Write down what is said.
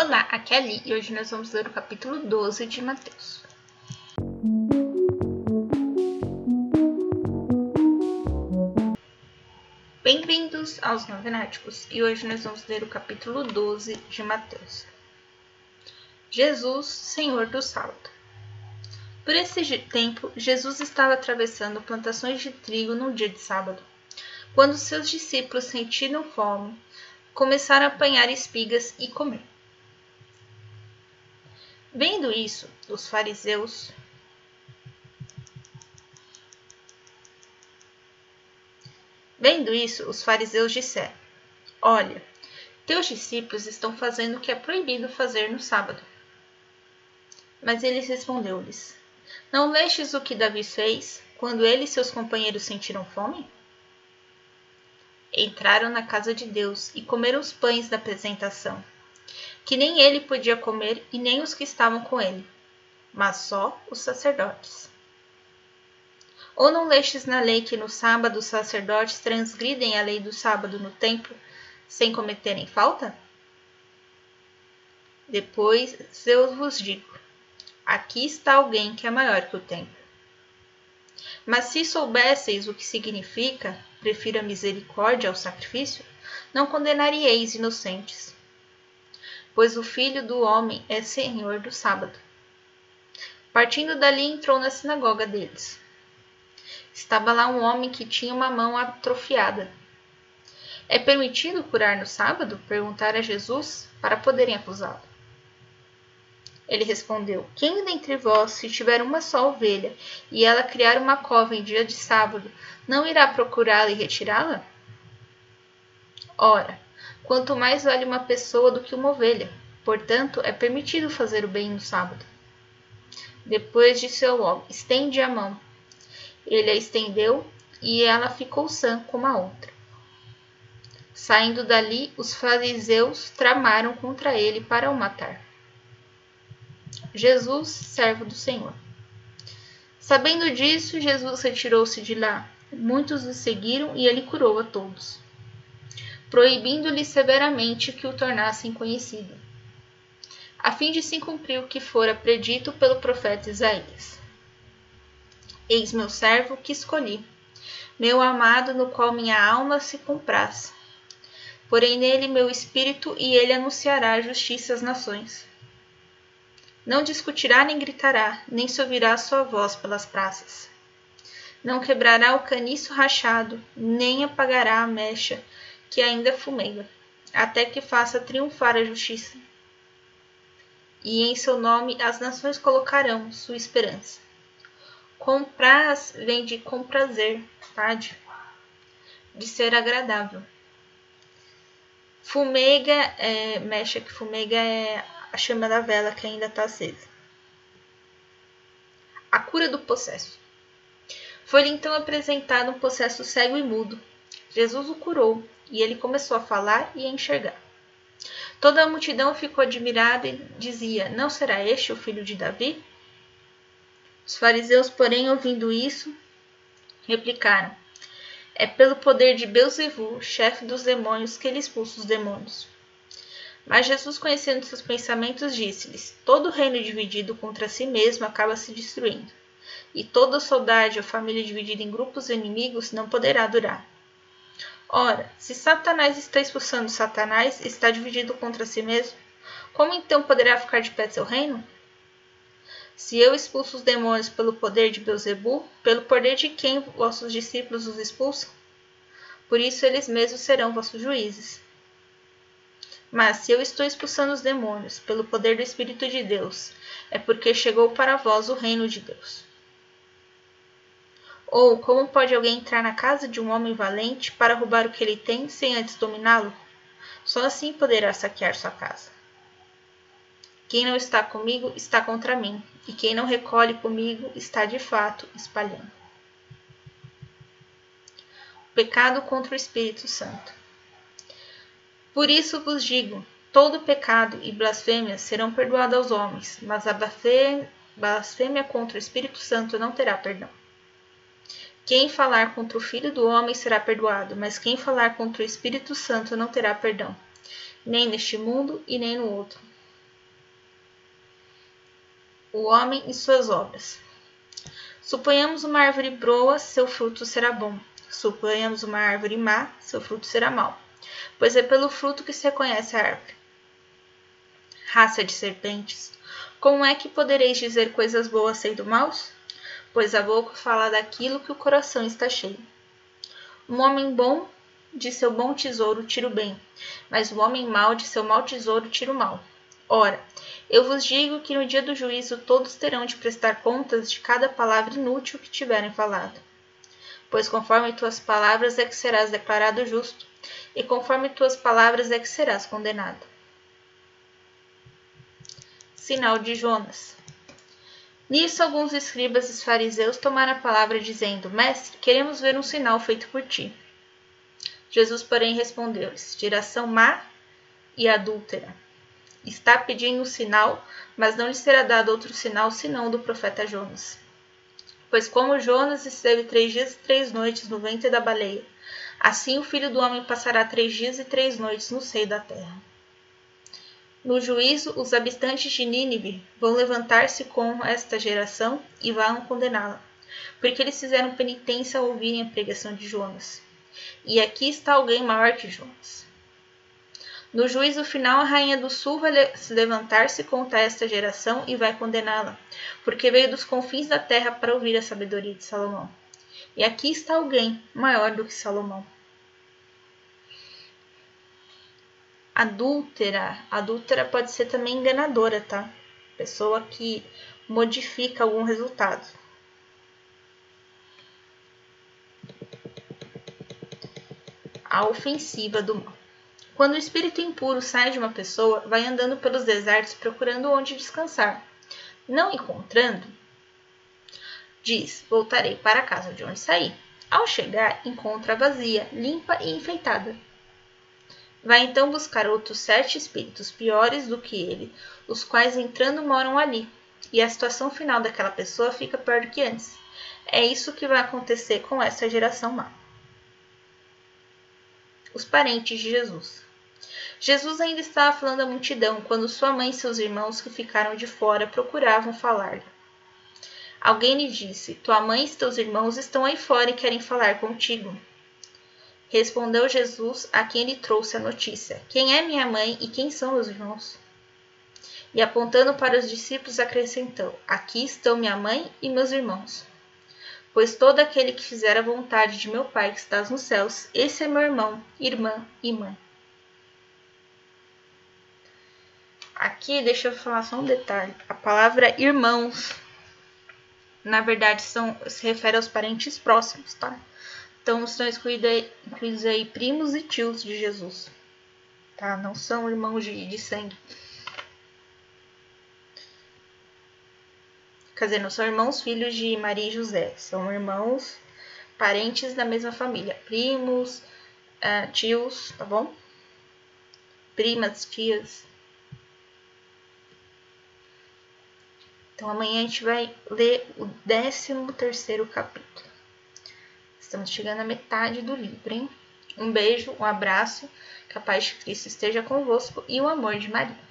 Olá, aqui é a Li e hoje nós vamos ler o capítulo 12 de Mateus. Bem-vindos aos Novenáticos e hoje nós vamos ler o capítulo 12 de Mateus. Jesus, Senhor do Sábado. Por esse tempo, Jesus estava atravessando plantações de trigo num dia de sábado. Quando seus discípulos sentiram fome, começaram a apanhar espigas e comer. Vendo isso, os fariseus Vendo isso, os fariseus disseram: Olha, teus discípulos estão fazendo o que é proibido fazer no sábado. Mas ele respondeu-lhes: Não lestes o que Davi fez quando ele e seus companheiros sentiram fome? entraram na casa de Deus e comeram os pães da apresentação, que nem ele podia comer e nem os que estavam com ele, mas só os sacerdotes. Ou não lestes na lei que no sábado os sacerdotes transgridem a lei do sábado no templo, sem cometerem falta? Depois eu vos digo: aqui está alguém que é maior que o templo. Mas se soubesseis o que significa, prefiro a misericórdia ao sacrifício, não condenaríeis inocentes. Pois o Filho do Homem é Senhor do sábado. Partindo dali, entrou na sinagoga deles. Estava lá um homem que tinha uma mão atrofiada. É permitido curar no sábado? Perguntaram a Jesus para poderem acusá-lo. Ele respondeu: Quem dentre vós, se tiver uma só ovelha e ela criar uma cova em dia de sábado, não irá procurá-la e retirá-la? Ora, quanto mais vale uma pessoa do que uma ovelha. Portanto, é permitido fazer o bem no sábado. Depois disse ao homem: Estende a mão. Ele a estendeu e ela ficou sã como a outra. Saindo dali, os fariseus tramaram contra ele para o matar. Jesus, servo do Senhor. Sabendo disso, Jesus retirou-se de lá. Muitos o seguiram e ele curou a todos, proibindo-lhe severamente que o tornassem conhecido, a fim de se cumprir o que fora predito pelo profeta Isaías. Eis meu servo que escolhi, meu amado no qual minha alma se compraz. Porém nele meu espírito e ele anunciará a justiça às nações. Não discutirá nem gritará, nem se ouvirá sua voz pelas praças. Não quebrará o caniço rachado, nem apagará a mecha que ainda fumega, até que faça triunfar a justiça. E em seu nome as nações colocarão sua esperança. Compraz vem de comprazer, tarde, de ser agradável. Fumega, é, mecha que fumega é a chama da vela que ainda está acesa. A cura do possesso. Foi-lhe então apresentado um possesso cego e mudo. Jesus o curou e ele começou a falar e a enxergar. Toda a multidão ficou admirada e dizia: Não será este o filho de Davi? Os fariseus, porém, ouvindo isso, replicaram: É pelo poder de Beuzevu, chefe dos demônios, que ele expulsa os demônios. Mas Jesus, conhecendo seus pensamentos, disse-lhes: Todo reino dividido contra si mesmo acaba se destruindo, e toda saudade ou família dividida em grupos inimigos não poderá durar. Ora, se Satanás está expulsando Satanás, está dividido contra si mesmo, como então poderá ficar de pé seu reino? Se eu expulso os demônios pelo poder de Beuzebu, pelo poder de quem vossos discípulos os expulsam? Por isso eles mesmos serão vossos juízes. Mas se eu estou expulsando os demônios pelo poder do Espírito de Deus, é porque chegou para vós o reino de Deus. Ou como pode alguém entrar na casa de um homem valente para roubar o que ele tem sem antes dominá-lo? Só assim poderá saquear sua casa. Quem não está comigo está contra mim, e quem não recolhe comigo está de fato espalhando. Pecado contra o Espírito Santo. Por isso vos digo: todo pecado e blasfêmia serão perdoados aos homens, mas a blasfêmia contra o Espírito Santo não terá perdão. Quem falar contra o Filho do Homem será perdoado, mas quem falar contra o Espírito Santo não terá perdão, nem neste mundo e nem no outro. o homem e suas obras. Suponhamos uma árvore boa, seu fruto será bom. Suponhamos uma árvore má, seu fruto será mau. Pois é pelo fruto que se reconhece a árvore. Raça de serpentes, como é que podereis dizer coisas boas sendo maus? Pois a boca fala daquilo que o coração está cheio. Um homem bom de seu bom tesouro tira o bem, mas o homem mau de seu mau tesouro tira o mal. Ora, eu vos digo que no dia do juízo todos terão de prestar contas de cada palavra inútil que tiverem falado. Pois conforme tuas palavras é que serás declarado justo, e conforme tuas palavras é que serás condenado. Sinal de Jonas. Nisso, alguns escribas e fariseus tomaram a palavra, dizendo: Mestre, queremos ver um sinal feito por ti. Jesus, porém, respondeu-lhes: Geração má e adúltera está pedindo um sinal, mas não lhe será dado outro sinal senão do profeta Jonas. Pois como Jonas esteve três dias e três noites no ventre da baleia, assim o filho do homem passará três dias e três noites no seio da terra. No juízo, os habitantes de Nínive vão levantar-se com esta geração e vão condená-la, porque eles fizeram penitência ao ouvirem a pregação de Jonas. E aqui está alguém maior que Jonas. No juízo final, a rainha do sul vai se levantar-se contra esta geração e vai condená-la, porque veio dos confins da terra para ouvir a sabedoria de Salomão. E aqui está alguém maior do que Salomão. Adúltera. Adúltera pode ser também enganadora, tá? Pessoa que modifica algum resultado. A ofensiva do mal. Quando o espírito impuro sai de uma pessoa, vai andando pelos desertos procurando onde descansar. Não encontrando, diz: Voltarei para a casa de onde saí. Ao chegar, encontra vazia, limpa e enfeitada. Vai então buscar outros sete espíritos piores do que ele, os quais entrando moram ali, e a situação final daquela pessoa fica pior do que antes. É isso que vai acontecer com essa geração má. Os parentes de Jesus. Jesus ainda estava falando à multidão quando sua mãe e seus irmãos que ficaram de fora procuravam falar-lhe. Alguém lhe disse: Tua mãe e teus irmãos estão aí fora e querem falar contigo. Respondeu Jesus a quem lhe trouxe a notícia: Quem é minha mãe e quem são meus irmãos? E apontando para os discípulos, acrescentou: Aqui estão minha mãe e meus irmãos. Pois todo aquele que fizer a vontade de meu Pai que estás nos céus, esse é meu irmão, irmã e mãe. Aqui, deixa eu falar só um detalhe. A palavra irmãos, na verdade, são, se refere aos parentes próximos, tá? Então, aí, incluídos aí primos e tios de Jesus, tá? Não são irmãos de, de sangue. Quer dizer, não são irmãos filhos de Maria e José, são irmãos parentes da mesma família, primos, uh, tios, tá bom? Primas, tias. Então amanhã a gente vai ler o 13 terceiro capítulo. Estamos chegando à metade do livro, hein? Um beijo, um abraço, que a paz de Cristo esteja convosco e o amor de Maria.